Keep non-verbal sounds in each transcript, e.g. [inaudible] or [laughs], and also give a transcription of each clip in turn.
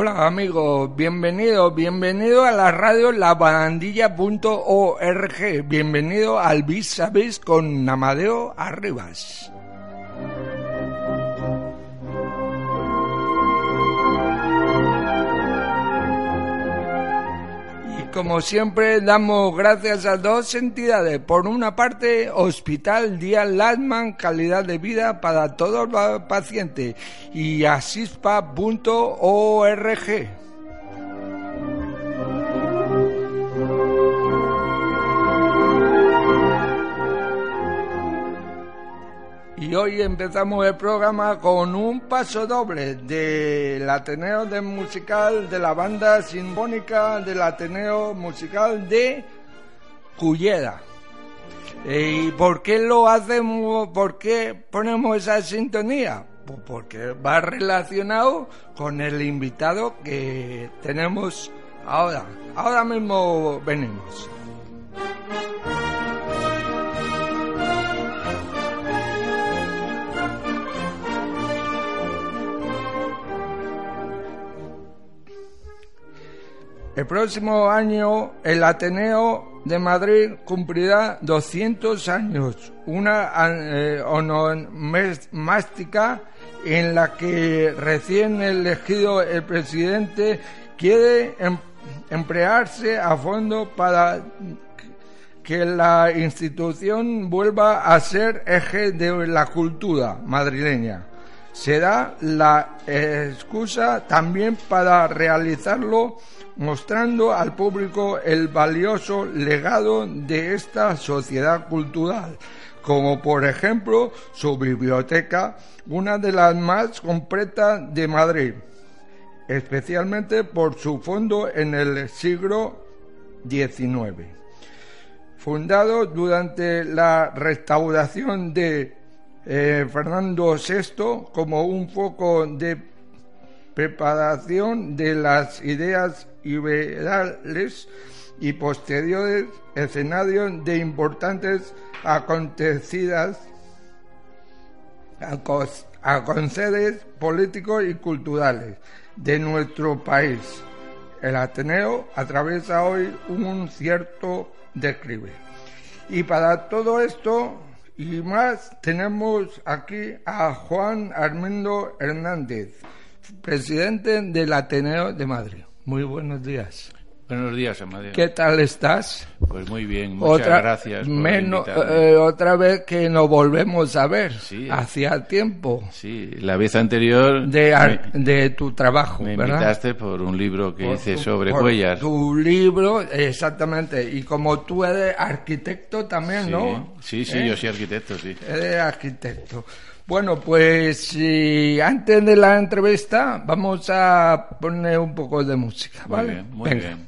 Hola amigos, bienvenido, bienvenido a la radio labarandilla.org, bienvenido al Vis a Vis con Amadeo Arribas. Como siempre, damos gracias a dos entidades. Por una parte, Hospital Díaz Lasman, calidad de vida para todos los pacientes, y asispa.org. Y hoy empezamos el programa con un paso doble del Ateneo de Musical de la banda sinfónica del Ateneo Musical de Cullera. ¿Y por qué lo hacemos? ¿Por qué ponemos esa sintonía? Pues porque va relacionado con el invitado que tenemos ahora. Ahora mismo venimos. El próximo año el Ateneo de Madrid cumplirá 200 años, una eh, onomástica en la que recién elegido el presidente quiere em, emplearse a fondo para que la institución vuelva a ser eje de la cultura madrileña. Será la excusa también para realizarlo mostrando al público el valioso legado de esta sociedad cultural, como por ejemplo su biblioteca, una de las más completas de Madrid, especialmente por su fondo en el siglo XIX. Fundado durante la restauración de eh, Fernando VI como un foco de preparación de las ideas liberales y posteriores escenarios de importantes acontecidas aconteceres políticos y culturales de nuestro país. El Ateneo atraviesa hoy un cierto declive. Y para todo esto y más tenemos aquí a Juan Armando Hernández, presidente del Ateneo de Madrid. Muy buenos días. Buenos días, Amadeo. ¿Qué tal estás? Pues muy bien, muchas gracias. Por menos, eh, otra vez que nos volvemos a ver. Sí. Hacía tiempo. Sí, la vez anterior. De, de tu trabajo. Me invitaste por un libro que hice sobre huellas. Tu libro, exactamente. Y como tú eres arquitecto también, ¿no? Sí, sí, ¿Eh? yo soy arquitecto, sí. Eres arquitecto. Bueno, pues antes de la entrevista vamos a poner un poco de música, ¿vale? Muy bien, muy bien.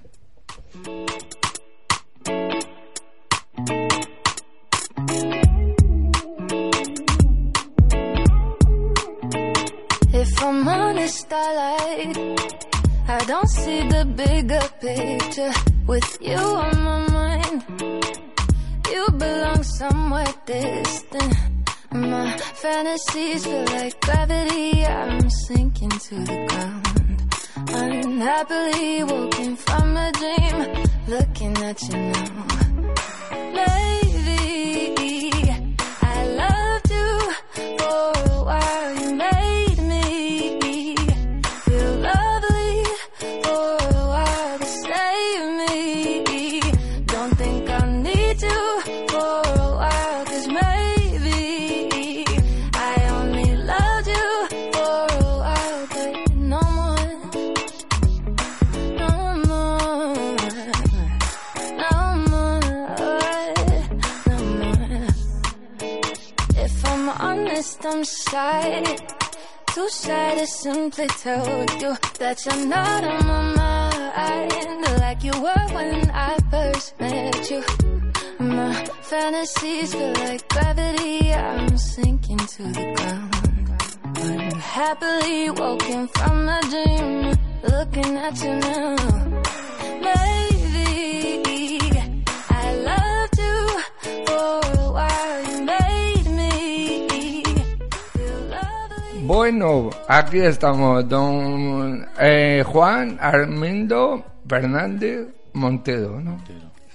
If I'm honest, I like I don't see the bigger picture with you on my mind. You belong somewhere distant. My fantasies feel like gravity. I'm sinking to the ground. Unhappily woken from a dream, looking at you now. Maybe to simply told you that you're not on my mind. like you were when I first met you. My fantasies feel like gravity. I'm sinking to the ground. I'm happily woken from a dream, looking at you now. Bueno, aquí estamos, don eh, Juan Armindo Fernández Montero, ¿no?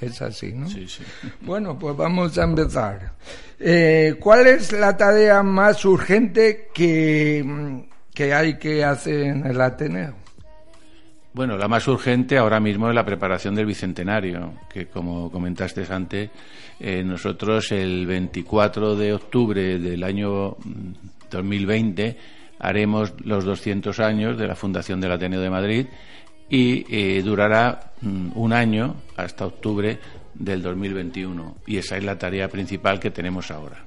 Es así, ¿no? Sí, sí. [laughs] Bueno, pues vamos a empezar. Eh, ¿Cuál es la tarea más urgente que, que hay que hacer en el Ateneo? Bueno, la más urgente ahora mismo es la preparación del bicentenario, que como comentaste antes, eh, nosotros el 24 de octubre del año mm, 2020 haremos los 200 años de la fundación del Ateneo de Madrid y eh, durará mm, un año hasta octubre del 2021 y esa es la tarea principal que tenemos ahora.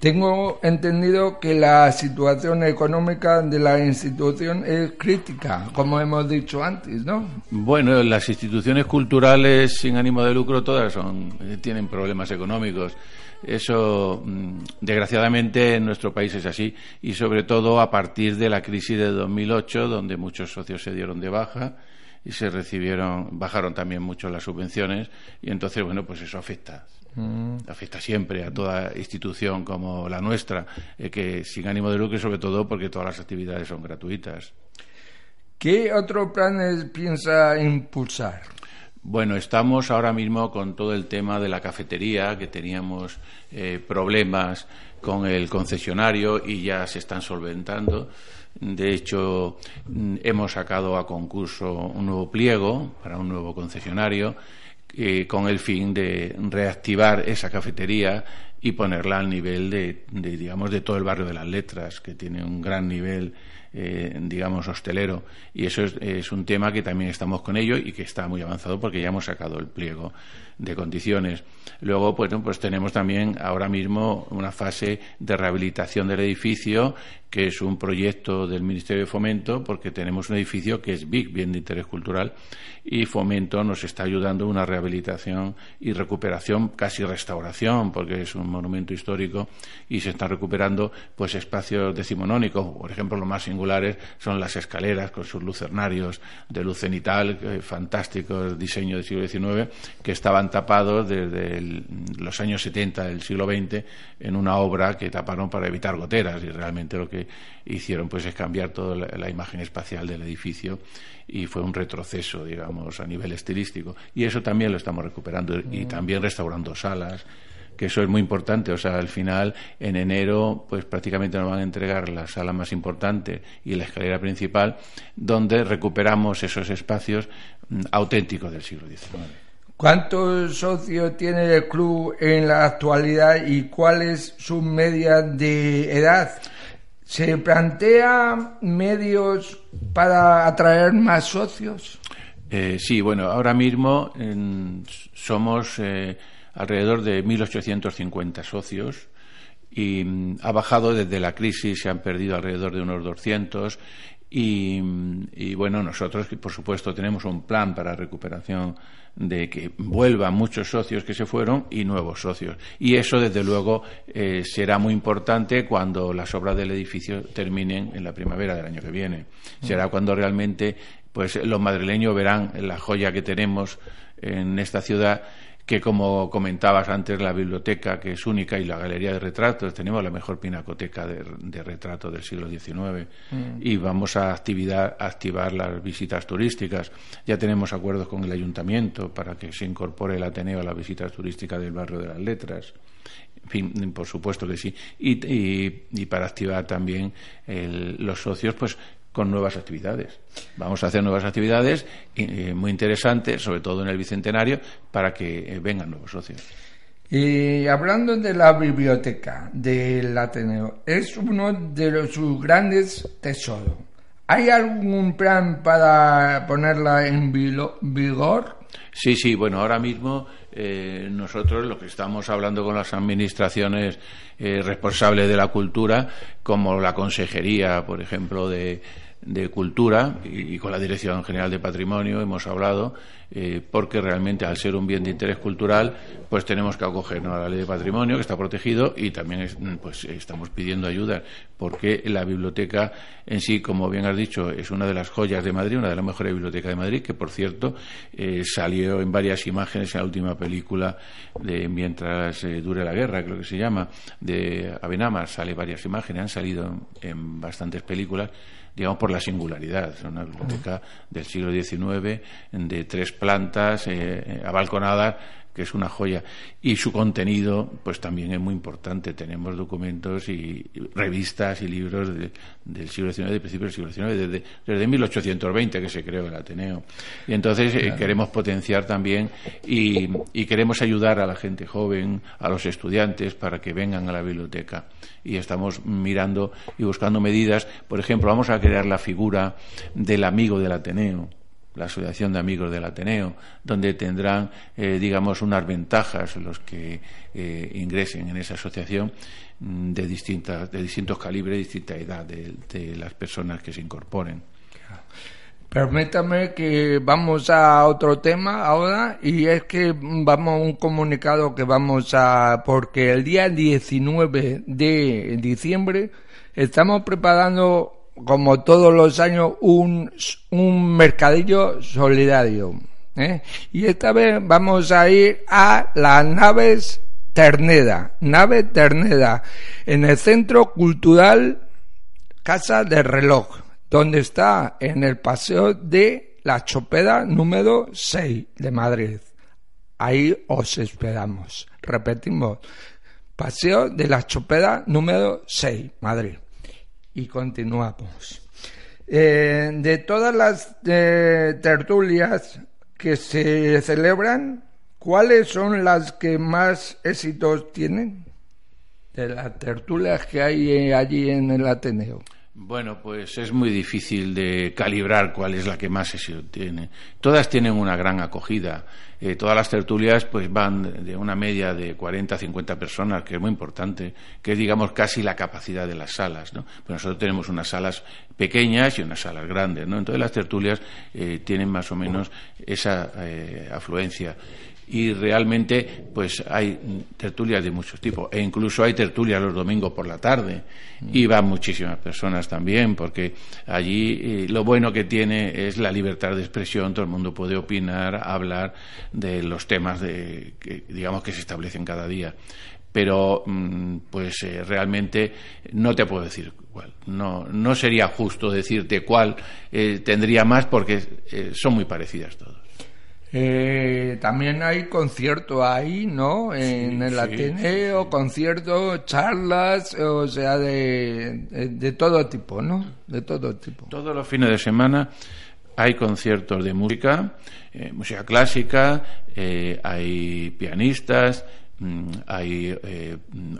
Tengo entendido que la situación económica de la institución es crítica, como hemos dicho antes, ¿no? Bueno, las instituciones culturales sin ánimo de lucro todas son eh, tienen problemas económicos. Eso, mm, desgraciadamente, en nuestro país es así y sobre todo a partir de la crisis de 2008, donde muchos socios se dieron de baja y se recibieron, bajaron también mucho las subvenciones y entonces, bueno, pues eso afecta. Afecta siempre a toda institución como la nuestra, eh, que sin ánimo de lucro y sobre todo porque todas las actividades son gratuitas. ¿Qué otros planes piensa impulsar? Bueno, estamos ahora mismo con todo el tema de la cafetería, que teníamos eh, problemas con el concesionario y ya se están solventando. De hecho, mm, hemos sacado a concurso un nuevo pliego para un nuevo concesionario eh, con el fin de reactivar esa cafetería y ponerla al nivel de, de, digamos, de todo el barrio de las letras, que tiene un gran nivel eh, digamos, hostelero. Y eso es, es, un tema que también estamos con ello y que está muy avanzado porque ya hemos sacado el pliego de condiciones. Luego, pues, tenemos también ahora mismo una fase de rehabilitación del edificio, que es un proyecto del Ministerio de Fomento, porque tenemos un edificio que es BIC, bien de interés cultural, y Fomento nos está ayudando una rehabilitación y recuperación, casi restauración, porque es un monumento histórico y se están recuperando pues espacios decimonónicos. Por ejemplo, lo más singulares son las escaleras con sus lucernarios de luz cenital, eh, fantásticos diseño del siglo XIX, que estaban tapados desde el, los años 70 del siglo XX en una obra que taparon para evitar goteras y realmente lo que hicieron pues es cambiar toda la, la imagen espacial del edificio y fue un retroceso, digamos, a nivel estilístico. Y eso también lo estamos recuperando y también restaurando salas que eso es muy importante. O sea, al final, en enero, pues prácticamente nos van a entregar la sala más importante y la escalera principal, donde recuperamos esos espacios mm, auténticos del siglo XIX. ¿Cuántos socios tiene el club en la actualidad y cuál es su media de edad? ¿Se plantea medios para atraer más socios? Eh, sí, bueno, ahora mismo somos eh, alrededor de 1.850 socios y mm, ha bajado desde la crisis, se han perdido alrededor de unos 200 y, bueno, nosotros, por supuesto, tenemos un plan para recuperación de que vuelvan muchos socios que se fueron y nuevos socios. Y eso, desde luego, eh, será muy importante cuando las obras del edificio terminen en la primavera del año que viene. Será cuando realmente pues, los madrileños verán la joya que tenemos en esta ciudad que como comentabas antes, la biblioteca, que es única, y la galería de retratos, tenemos la mejor pinacoteca de, de retratos del siglo XIX mm. y vamos a, actividad, activar las visitas turísticas. Ya tenemos acuerdos con el ayuntamiento para que se incorpore el Ateneo a las visitas turísticas del barrio de las letras. En fin, por supuesto que sí. Y, y, y para activar también el, los socios, pues con nuevas actividades. Vamos a hacer nuevas actividades eh, muy interesantes, sobre todo en el Bicentenario, para que eh, vengan nuevos socios. Y hablando de la biblioteca del Ateneo, es uno de los, sus grandes tesoros. ¿Hay algún plan para ponerla en vigor? Sí, sí, bueno, ahora mismo eh, nosotros lo que estamos hablando con las administraciones eh, responsables de la cultura, como la Consejería, por ejemplo, de, de Cultura y, con la Dirección General de Patrimonio hemos hablado, eh, porque realmente al ser un bien de interés cultural, pues tenemos que acogernos a la ley de patrimonio, que está protegido, y también pues estamos pidiendo ayuda, porque la biblioteca en sí, como bien has dicho, es una de las joyas de Madrid, una de las mejores bibliotecas de Madrid, que por cierto eh, salió en varias imágenes en la última película de Mientras eh, dure la guerra, creo que se llama, de Abenamar, sale varias imágenes, han salido en bastantes películas digamos, por la singularidad. Es una biblioteca del siglo XIX, de tres plantas, eh, eh abalconadas, que es una joya. Y su contenido, pues también es muy importante. Tenemos documentos y revistas y libros del siglo XIX, de principios del siglo XIX, desde, desde 1820 que se creó el Ateneo. Y entonces eh, queremos potenciar también y, y queremos ayudar a la gente joven, a los estudiantes, para que vengan a la biblioteca. Y estamos mirando y buscando medidas. Por ejemplo, vamos a crear la figura del amigo del Ateneo la Asociación de Amigos del Ateneo, donde tendrán, eh, digamos, unas ventajas los que eh, ingresen en esa asociación mm, de, distintas, de distintos calibres, distinta edad de, las personas que se incorporen. Permítame que vamos a otro tema ahora y es que vamos a un comunicado que vamos a porque el día 19 de diciembre estamos preparando como todos los años, un, un mercadillo solidario. ¿eh? Y esta vez vamos a ir a las naves Terneda, nave Terneda, en el Centro Cultural Casa del Reloj, donde está en el Paseo de la Chopeda número 6 de Madrid. Ahí os esperamos. Repetimos, Paseo de la Chopeda número 6, Madrid y continuamos. Eh, de todas las eh, tertulias que se celebran, ¿cuáles son las que más éxitos tienen? De las tertulias que hay eh, allí en el Ateneo. Bueno, pues es muy difícil de calibrar cuál es la que más éxito tiene. Todas tienen una gran acogida. Eh, todas las tertulias pues van de una media de 40 a 50 personas, que es muy importante, que es digamos casi la capacidad de las salas. ¿no? Pues nosotros tenemos unas salas pequeñas y unas salas grandes. ¿no? Entonces las tertulias eh, tienen más o menos esa eh, afluencia y realmente pues hay tertulias de muchos tipos. E incluso hay tertulias los domingos por la tarde. Y van muchísimas personas también porque allí eh, lo bueno que tiene es la libertad de expresión. Todo el mundo puede opinar hablar de los temas de que, digamos que se establecen cada día. Pero mm, pues eh, realmente no te puedo decir cuál. No no sería justo decirte cuál eh, tendría más porque son muy parecidas todas eh, también hay conciertos ahí, ¿no? En el Ateneo, conciertos, charlas, o sea, de, de, todo tipo, ¿no? De todo tipo. Todos los fines de semana hay conciertos de música, eh, música clásica, eh, hay pianistas, mm, hay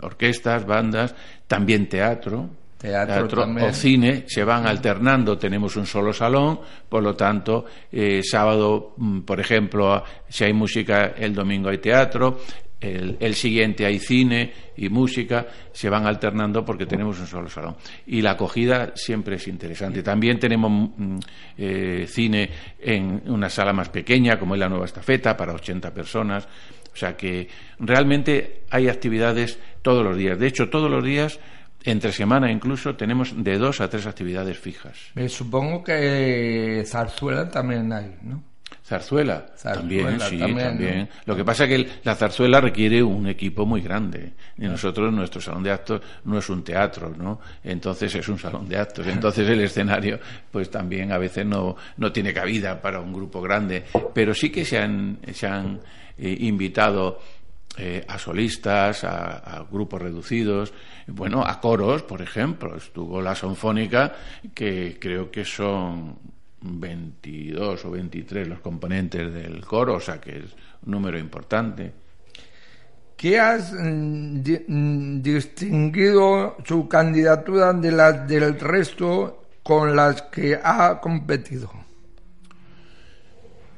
orquestas, bandas, también teatro teatro, o cine se van alternando. Tenemos un solo salón, por lo tanto, eh, sábado, mm, por ejemplo, si hay música, el domingo hay teatro. El, siguiente hay cine y música, se van alternando porque tenemos un solo salón. Y la acogida siempre es interesante. También tenemos mm, eh, cine en una sala más pequeña, como es la nueva estafeta, para 80 personas. O sea que realmente hay actividades todos los días. De hecho, todos los días entre semana incluso tenemos de dos a tres actividades fijas. Me supongo que zarzuela también hay, ¿no? Zarzuela, también, sí, también. Lo que pasa es que la zarzuela requiere un equipo muy grande. Y nosotros, nuestro salón de actos no es un teatro, ¿no? Entonces es un salón de actos. Entonces el escenario, pues también a veces no, no tiene cabida para un grupo grande. Pero sí que se han, se han eh, invitado eh, a solistas, a, grupos reducidos, bueno, a coros, por ejemplo. Estuvo la Sonfónica, que creo que son 22 o 23 los componentes del coro, o sea que es un número importante. ¿Qué has mm, mm, distinguido su candidatura de las del resto con las que ha competido?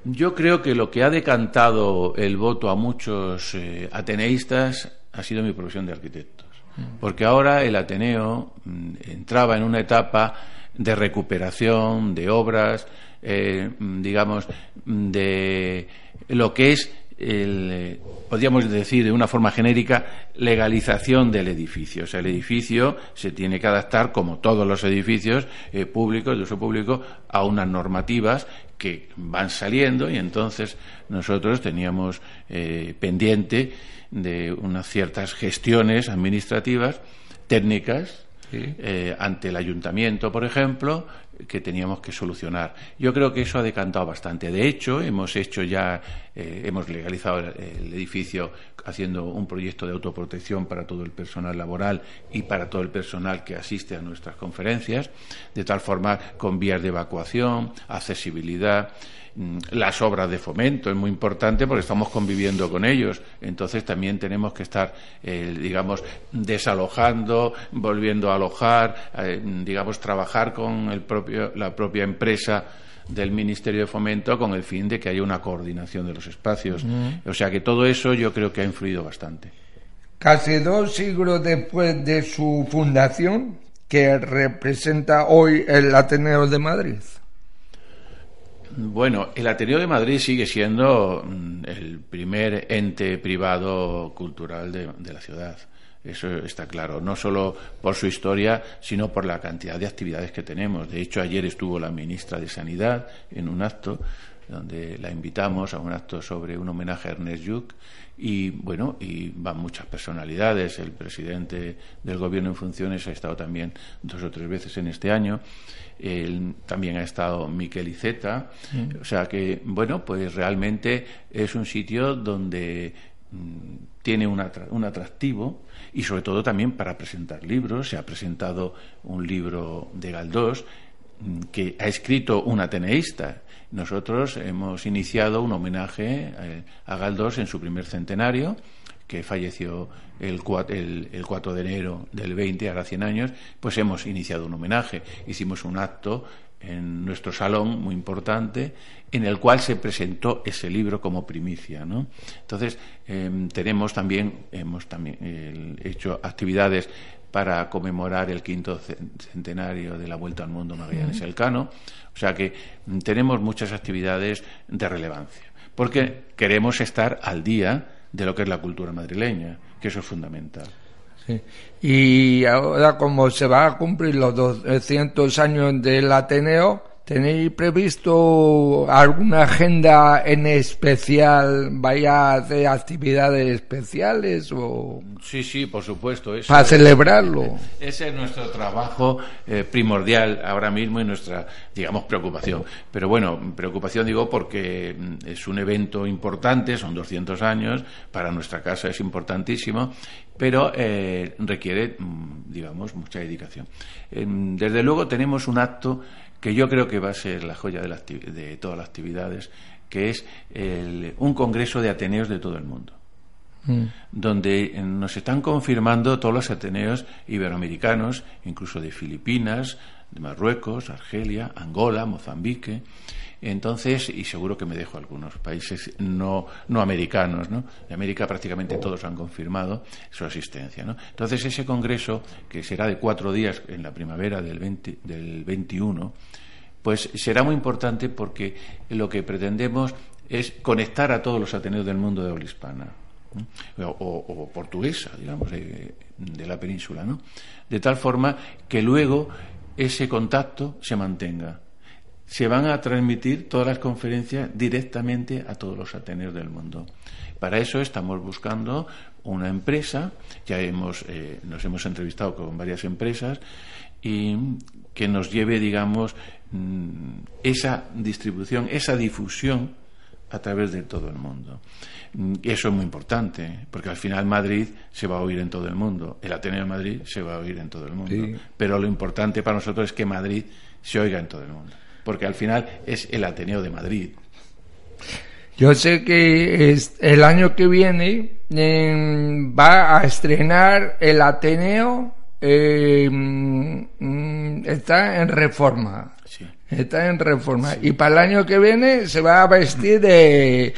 Yo creo que lo que ha decantado el voto a muchos eh, ateneístas ha sido mi profesión de arquitectos. Mm. Porque ahora el Ateneo mm, entraba en una etapa de recuperación de obras, eh, digamos, de lo que es el, podríamos decir de una forma genérica, legalización del edificio. O sea, el edificio se tiene que adaptar, como todos los edificios eh, públicos, de uso público, a unas normativas que van saliendo y entonces nosotros teníamos eh, pendiente de unas ciertas gestiones administrativas, técnicas, eh, ante el ayuntamiento, por ejemplo, que teníamos que solucionar. Yo creo que eso ha decantado bastante. De hecho, hemos hecho ya, eh, hemos legalizado el, edificio haciendo un proyecto de autoprotección para todo el personal laboral y para todo el personal que asiste a nuestras conferencias, de tal forma con vías de evacuación, accesibilidad. Mm, las obras de fomento es muy importante porque estamos conviviendo con ellos. Entonces también tenemos que estar, eh, digamos, desalojando, volviendo a alojar, eh, digamos, trabajar con el propio, la propia empresa del Ministerio de Fomento con el fin de que haya una coordinación de los espacios. O sea que todo eso yo creo que ha influido bastante. Casi dos siglos después de su fundación, que representa hoy el Ateneo de Madrid. Bueno, el Ateneo de Madrid sigue siendo mm, el primer ente privado cultural de, la ciudad. Eso está claro, no solo por su historia, sino por la cantidad de actividades que tenemos. De hecho, ayer estuvo la ministra de Sanidad en un acto donde la invitamos a un acto sobre un homenaje a Ernest Lluch y bueno, y van muchas personalidades. El presidente del gobierno en funciones ha estado también dos o tres veces en este año también ha estado Miquel Iceta. O sea que, bueno, pues realmente es un sitio donde mm, tiene un, atractivo y sobre todo también para presentar libros. Se ha presentado un libro de Galdós mm, que ha escrito un ateneísta. Nosotros hemos iniciado un homenaje eh, a Galdós en su primer centenario que falleció el 4, el, 4 de enero del 20, ahora 100 años, pues hemos iniciado un homenaje. Hicimos un acto en nuestro salón muy importante en el cual se presentó ese libro como primicia ¿no? entonces em, tenemos también hemos también hecho actividades para conmemorar el quinto centenario de la vuelta al mundo Magallanes Elcano. O sea que mm, tenemos muchas actividades de relevancia porque queremos estar al día de lo que es la cultura madrileña, que eso es fundamental. Y ahora como se va a cumplir los 200 años del Ateneo, ¿Tenéis previsto alguna agenda en especial? ¿Vaya a hacer actividades especiales o...? Sí, sí, por supuesto. para celebrarlo. Ese es nuestro trabajo eh, primordial ahora mismo y nuestra, digamos, preocupación. Pero bueno, preocupación digo porque mm, es un evento importante, son 200 años, para nuestra casa es importantísimo, pero eh, requiere, mm, digamos, mucha dedicación. Em, desde luego tenemos un acto que yo creo que va a ser la joya de, todas las actividades, que es un congreso de Ateneos de todo el mundo. Mm. donde nos están confirmando todos los Ateneos iberoamericanos, incluso de Filipinas, de Marruecos, Argelia, Angola, Mozambique. Entonces, y seguro que me dejo algunos países no, no americanos, ¿no? De América prácticamente todos han confirmado su asistencia, ¿no? Entonces, ese congreso, que será de cuatro días en la primavera del, del 21, pues será muy importante porque lo que pretendemos es conectar a todos los Ateneos del mundo de habla hispana. O, portuguesa, digamos, de, la península, ¿no? De tal forma que luego ese contacto se mantenga. Se van a transmitir todas las conferencias directamente a todos los Ateneos del mundo. Para eso estamos buscando una empresa, ya hemos, eh, nos hemos entrevistado con varias empresas, y que nos lleve, digamos, mm, esa distribución, esa difusión a través de todo el mundo. Mm, y eso es muy importante, porque al final Madrid se va a oír en todo el mundo, el Ateneo de Madrid se va a oír en todo el mundo, pero lo importante para nosotros es que Madrid se oiga en todo el mundo, porque al final es el Ateneo de Madrid. Yo sé que el año que viene em, va a estrenar el Ateneo eh, mm, está en reforma. Está en reforma. Y para el año que viene se va a vestir de,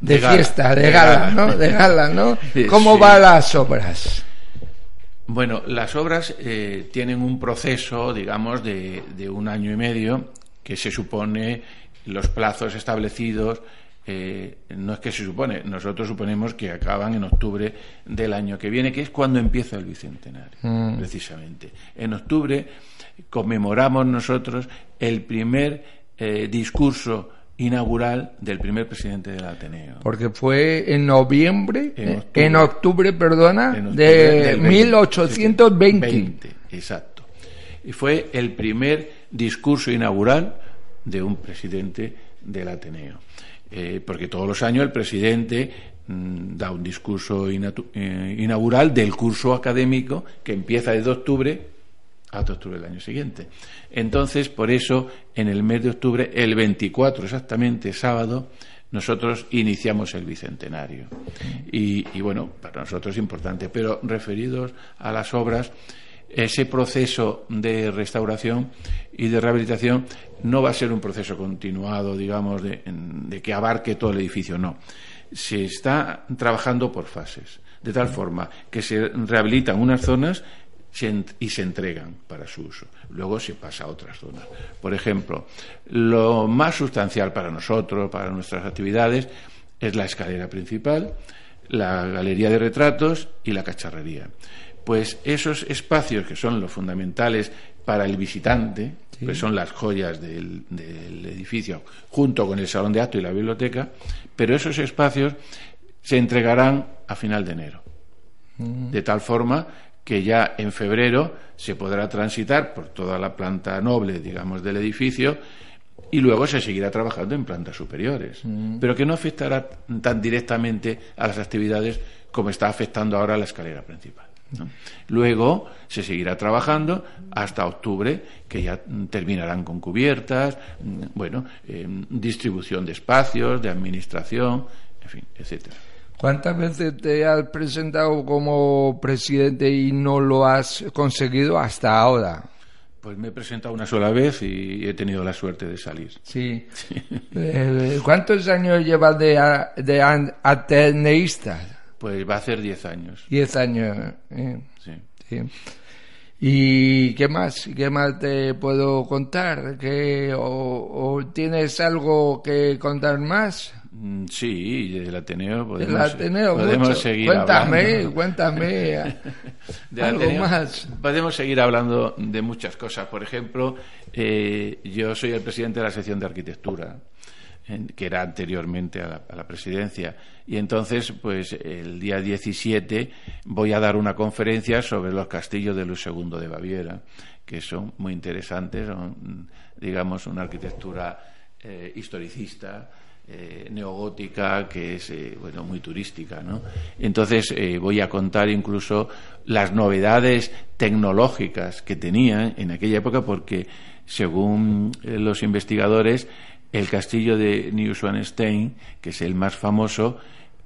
de, fiesta, de, gala, ¿no? De gala, ¿no? [laughs] ¿Cómo van las obras? Bueno, las obras eh, tienen un proceso, digamos, de, de, un año y medio que se supone los plazos establecidos. Eh, no es que se supone, nosotros suponemos que acaban en octubre del año que viene, que es cuando empieza el bicentenario, mm. precisamente. En octubre conmemoramos nosotros el primer eh, discurso inaugural del primer presidente del Ateneo. Porque fue en noviembre, en octubre, perdona, de 1820. exacto. Y fue el primer discurso inaugural de un presidente del Ateneo. Eh, porque todos los años el presidente mm, da un discurso eh, inaugural del curso académico que empieza desde octubre hasta octubre del año siguiente. Entonces, por eso, en el mes de octubre, el 24 exactamente, sábado, nosotros iniciamos el bicentenario. Y, y, bueno, para nosotros es importante. Pero referidos a las obras, ese proceso de restauración y de rehabilitación no va a ser un proceso continuado, digamos, de, de que abarque todo el edificio, no. Se está trabajando por fases, de tal forma que se rehabilitan unas zonas y se entregan para su uso. Luego se pasa a otras zonas. Por ejemplo, lo más sustancial para nosotros, para nuestras actividades, es la escalera principal, la galería de retratos y la cacharrería. Pues esos espacios que son los fundamentales para el visitante, que son las joyas del, edificio, junto con el salón de acto y la biblioteca, pero esos espacios se entregarán a final de enero. Mm. De tal forma que ya en febrero se podrá transitar por toda la planta noble, digamos, del edificio y luego se seguirá trabajando en plantas superiores, mm. pero que no afectará tan directamente a las actividades como está afectando ahora la escalera principal. Luego se seguirá trabajando hasta octubre, que ya terminarán con cubiertas, mm, bueno, eh, distribución de espacios, de administración, en fin, etcétera. ¿Cuántas veces te has presentado como presidente y no lo has conseguido hasta ahora? Pues me he presentado una sola vez y he tenido la suerte de salir. Sí. Eh, ¿Cuántos años llevas de, de ateneísta? Pues va a ser diez años. Diez años. Eh. Sí. ¿Y qué más? ¿Qué más te puedo contar? ¿Que, o tienes algo que contar más? Mm, sí, del Ateneo podemos, podemos seguir cuéntame, hablando. Cuéntame, [laughs] algo más. Podemos seguir hablando de muchas cosas. Por ejemplo, eh, yo soy el presidente de la sección de arquitectura, que era anteriormente a la, presidencia. Y entonces, pues el día 17 voy a dar una conferencia sobre los castillos de Luis II de Baviera, que son muy interesantes, son, digamos, una arquitectura eh, historicista eh, neogótica que es eh, bueno muy turística ¿no? entonces voy a contar incluso las novedades tecnológicas que tenían en aquella época porque según los investigadores el castillo de Neuschwanstein que es el más famoso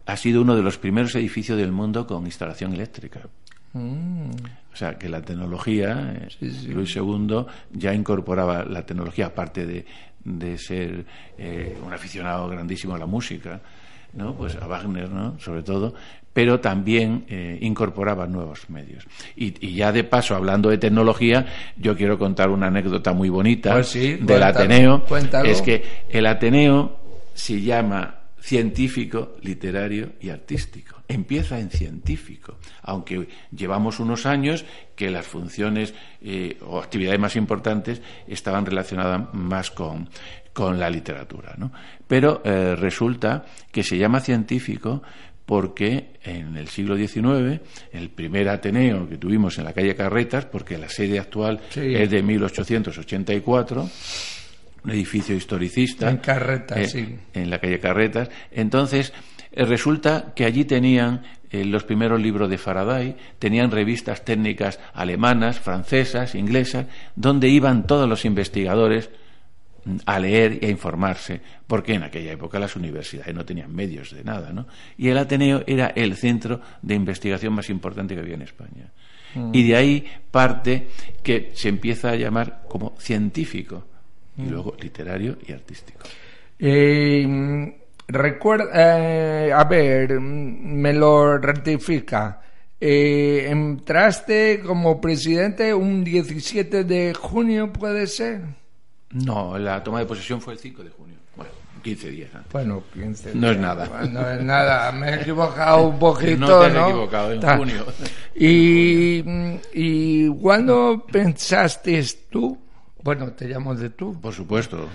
ha sido uno de los primeros edificios del mundo con instalación eléctrica mm. O sea, que la tecnología, Luis II ya incorporaba la tecnología, aparte de, de ser eh, un aficionado grandísimo a la música, ¿no? pues a Wagner, ¿no? sobre todo, pero también eh, incorporaba nuevos medios. Y, ya de paso, hablando de tecnología, yo quiero contar una anécdota muy bonita pues del Ateneo. Es que el Ateneo se llama científico, literario y artístico. Empieza en científico, aunque llevamos unos años que las funciones eh, o actividades más importantes estaban relacionadas más con, con la literatura. ¿no? Pero eh, resulta que se llama científico porque en el siglo XIX, el primer Ateneo que tuvimos en la calle Carretas, porque la sede actual es de 1884, un edificio historicista. En Carretas, eh, sí. En la calle Carretas. Entonces, eh, resulta que allí tenían eh, los primeros libros de Faraday, tenían revistas técnicas alemanas, francesas, inglesas, donde iban todos los investigadores a leer y a informarse, porque en aquella época las universidades no tenían medios de nada, ¿no? Y el Ateneo era el centro de investigación más importante que había en España. Mm. Y de ahí parte que se empieza a llamar como científico y mm. luego literario y artístico. Eh, recuerda, eh, a ver, me lo rectifica. eh, entraste como presidente un 17 de junio, ¿puede ser? No, la toma de posesión fue el 5 de junio. Bueno, 15 días antes. Bueno, 15 No es nada. No es nada, me he equivocado un poquito, [laughs] No te has ¿no? equivocado, en Ta- junio. [laughs] [laughs] Y, y ¿cuándo pensaste tú? Bueno, te llamo de tú. Por supuesto.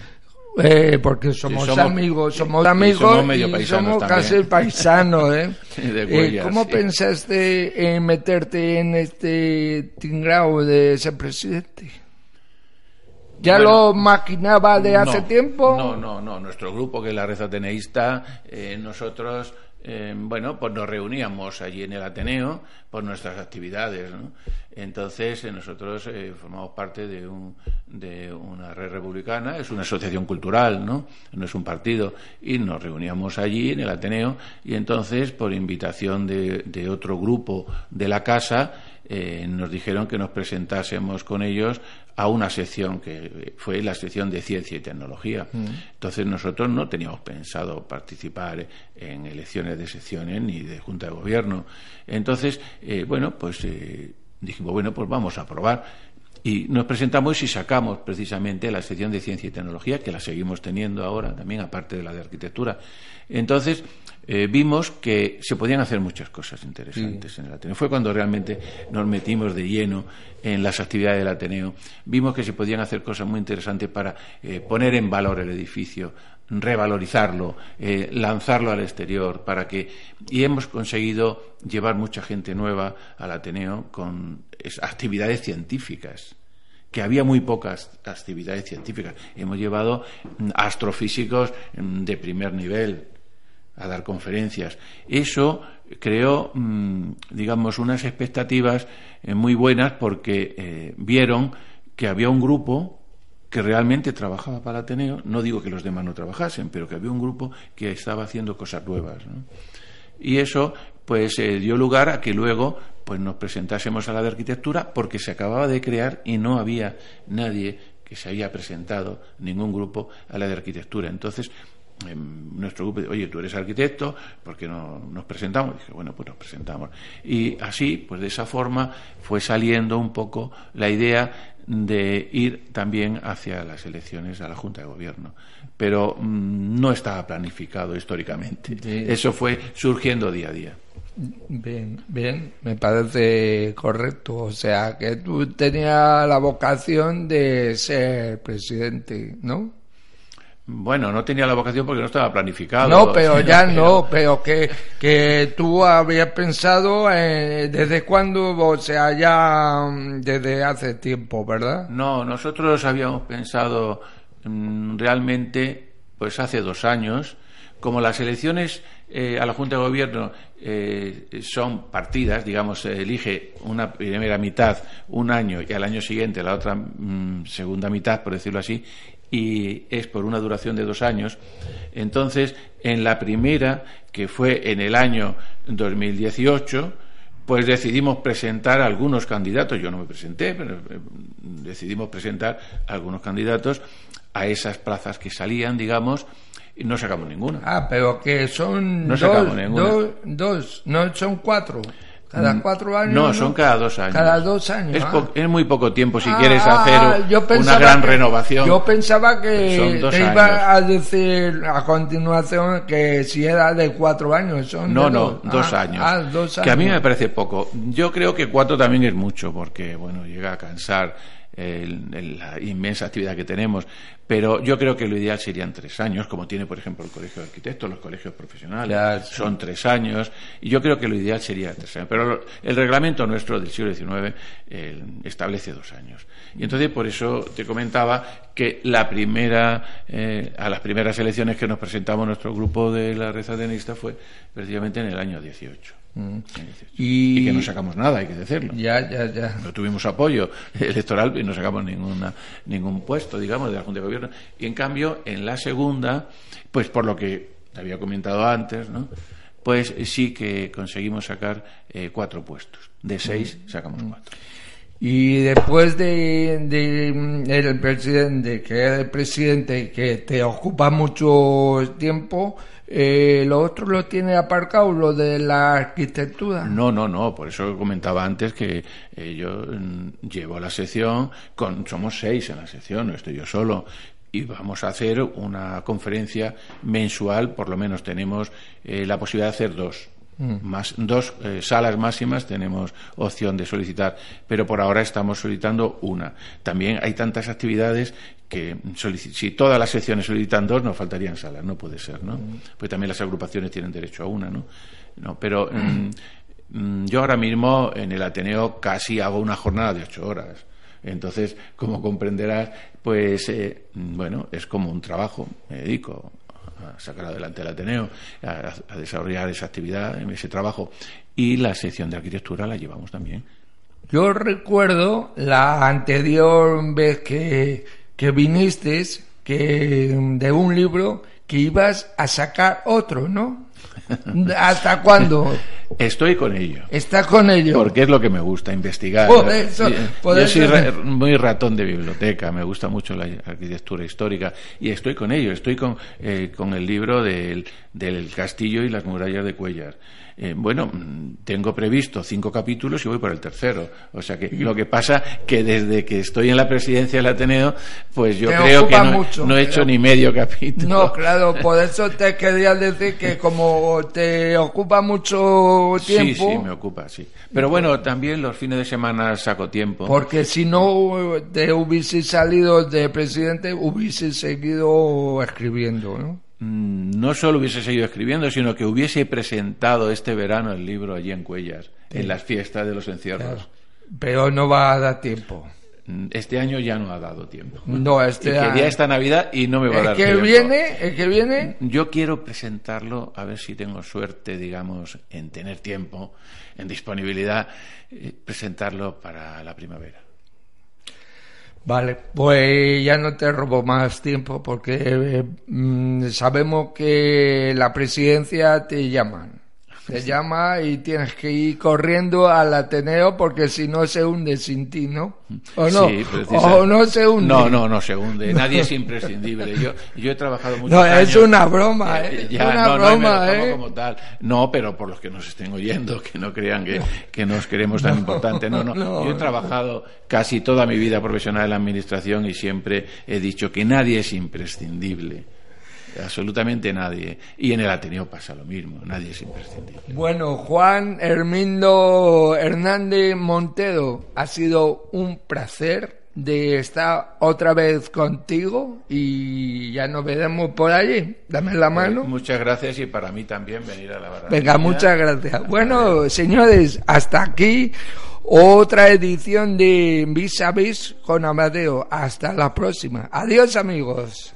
Eh, porque somos, somos- amigos, somos y amigos somos medio y somos también. casi paisanos, ¿eh? De Eh, ¿Cómo sí. pensaste en meterte en este tingrao de ser presidente? ¿Ya Bueno, lo maquinaba de hace No, tiempo? No, no, no. Nuestro grupo, que es la Red Ateneísta, eh, nosotros, eh, bueno, pues nos reuníamos allí en el Ateneo por nuestras actividades, ¿no? Entonces, eh, nosotros eh, formamos parte de, un, de una red republicana, es una asociación cultural, ¿no? No es un partido, y nos reuníamos allí en el Ateneo, y entonces, por invitación de, de otro grupo de la casa, eh, nos dijeron que nos presentásemos con ellos a una sección que fue la sección de ciencia y tecnología. Entonces nosotros no teníamos pensado participar en elecciones de secciones ni de junta de gobierno. Entonces, eh, bueno, pues eh, dijimos, bueno, pues vamos a probar. Y nos presentamos y sacamos precisamente la sección de ciencia y tecnología, que la seguimos teniendo ahora también, aparte de la de arquitectura. Entonces, eh, vimos que se podían hacer muchas cosas interesantes en el Ateneo. Fue cuando realmente nos metimos de lleno en las actividades del Ateneo. Vimos que se podían hacer cosas muy interesantes para eh, poner en valor el edificio, revalorizarlo, eh, lanzarlo al exterior, para que y hemos conseguido llevar mucha gente nueva al Ateneo con es- actividades científicas que había muy pocas actividades científicas. Hemos llevado mm, astrofísicos mm, de primer nivel a dar conferencias. Eso creó, mm, digamos, unas expectativas eh, muy buenas porque eh, vieron que había un grupo que realmente trabajaba para Ateneo, no digo que los demás no trabajasen, pero que había un grupo que estaba haciendo cosas nuevas. Y eso pues eh, dio lugar a que luego pues nos presentásemos a la de arquitectura porque se acababa de crear y no había nadie que se había presentado, ningún grupo, a la de arquitectura. Entonces, em, nuestro grupo, oye, tú eres arquitecto, ¿por qué no nos presentamos? dije, bueno, pues nos presentamos. Y así, pues de esa forma, fue saliendo un poco la idea de ir también hacia las elecciones a la Junta de Gobierno. Pero mm, no estaba planificado históricamente. Sí. Eso fue surgiendo día a día. Bien, bien, me parece correcto. O sea, que tú tenías la vocación de ser presidente, ¿no? Bueno, no tenía la vocación porque no estaba planificado. No, pero [laughs] sino ya no, pero que, que tú habías pensado eh, desde cuándo, o sea, ya mm, desde hace tiempo, ¿verdad? No, nosotros habíamos pensado mm, realmente, pues hace dos años, como las elecciones eh, a la Junta de Gobierno eh, son partidas, digamos, se elige una primera mitad un año y al año siguiente la otra mm, segunda mitad, por decirlo así, y es por una duración de dos años. Entonces, en la primera, que fue en el año 2018, pues decidimos presentar algunos candidatos. Yo no me presenté, pero eh, decidimos presentar algunos candidatos a esas plazas que salían, digamos, y no sacamos ninguna. Ah, pero que son No dos, ninguna. dos, dos, no son cuatro. Cada cuatro años. Mm, No, son cada dos años. Cada dos años. Es, ah. es muy poco tiempo si Ah, quieres hacer yo una gran que- renovación. Yo pensaba que te iba años. a decir a continuación que si era de cuatro años. Son No, no, dos, dos Ah, años. dos Que a mí años. me parece poco. Yo creo que cuatro también es mucho, porque, bueno, llega a cansar el- el- la inmensa actividad que tenemos. Pero yo creo que lo ideal serían tres años, como tiene, por ejemplo, el Colegio de Arquitectos, los colegios profesionales. Ya, sí. Son tres años. Y yo creo que lo ideal sería tres años. Pero lo- el reglamento nuestro del siglo XIX eh, establece dos años. Y entonces, por eso te comentaba que la primera, eh, a las primeras elecciones que nos presentamos nuestro grupo de la red atenista fue precisamente en el año 18. En 18. Mm. Y- Y... que no sacamos nada, hay que decirlo. Ya, ya, ya. No tuvimos apoyo [laughs] electoral y no sacamos ninguna, ningún puesto, digamos, de la Junta de Gobierno. Y en cambio, en la segunda, pues por lo que te había comentado antes, ¿no? Pues sí que conseguimos sacar eh, cuatro puestos. De seis sacamos cuatro. Y después de, de, mm, el presidente, que es el presidente que te ocupa mucho tiempo, eh, ¿lo otro lo tiene aparcado, lo de la arquitectura? No, no, no, por eso comentaba antes que eh, yo mm, llevo la sección, con, somos seis en la sección, no estoy yo solo, y vamos a hacer una conferencia mensual, por lo menos tenemos eh, la posibilidad de hacer dos. Mm. Más, dos eh, salas máximas tenemos opción de solicitar, pero por ahora estamos solicitando una. También hay tantas actividades que si todas las secciones solicitan dos, nos faltarían salas, no puede ser, ¿no? Mm. Pues también las agrupaciones tienen derecho a una, ¿no? no pero mm, yo ahora mismo en el Ateneo casi hago una jornada de ocho horas. Entonces, como comprenderás, pues eh, bueno, es como un trabajo, me dedico a sacar adelante el Ateneo, a, desarrollar esa actividad, ese trabajo. Y la sección de arquitectura la llevamos también. Yo recuerdo la anterior vez que, que viniste, que de un libro que ibas a sacar otro, ¿no? [laughs] ¿Hasta cuándo? Estoy con ello. Está con ello. Porque es lo que me gusta, investigar. Yo soy muy ratón de biblioteca, me gusta mucho la arquitectura histórica y estoy con ello. Estoy con, eh, con el libro del, del castillo y las murallas de Cuellar. Eh, bueno, tengo previsto cinco capítulos y voy por el tercero. O sea que lo que pasa que desde que estoy en la presidencia del Ateneo, pues yo creo que no, he hecho ni medio capítulo. No, claro, por eso te quería decir que como te ocupa mucho tiempo. Sí, sí, me ocupa, sí. Pero bueno, también los fines de semana saco tiempo. Porque si no te hubiese salido de presidente, hubiese seguido escribiendo, ¿no? Mm, no solo hubiese seguido escribiendo, sino que hubiese presentado este verano el libro allí en Cuellas, en las fiestas de los encierros. Pero no va a dar tiempo. Este año ya no ha dado tiempo. No, este quería esta Navidad y no me va a dar que tiempo. Viene, el que viene. Yo quiero presentarlo, a ver si tengo suerte, digamos, en tener tiempo, en disponibilidad, eh, presentarlo para la primavera. Vale, pues ya no te robo más tiempo porque eh, mm, sabemos que la presidencia te llaman. Te llama y tienes que ir corriendo al Ateneo porque si no se hunde sin ti, ¿no? ¿O no? Sí, ¿O no se hunde? No, no, no se hunde. Nadie es [laughs] imprescindible. Yo, yo he trabajado mucho. No, es una broma, ¿eh? Ya, una no, broma, no, ¿eh? como tal. No, pero por los que nos estén oyendo, que no crean que, que nos queremos tan [laughs] importante. No, no. Yo he trabajado casi toda mi vida profesional en la administración y siempre he dicho que nadie es imprescindible absolutamente nadie. Y en el Ateneo pasa lo mismo, nadie es imprescindible. Bueno, Juan Hermindo Hernández Montero, ha sido un placer de estar otra vez contigo y ya nos veremos por allí. Dame la pues mano. muchas gracias y para mí también venir a la verdad. Venga, muchas gracias. Bueno, señores, hasta aquí otra edición de Vis a Vis con Amadeo. Hasta la próxima. Adiós, amigos.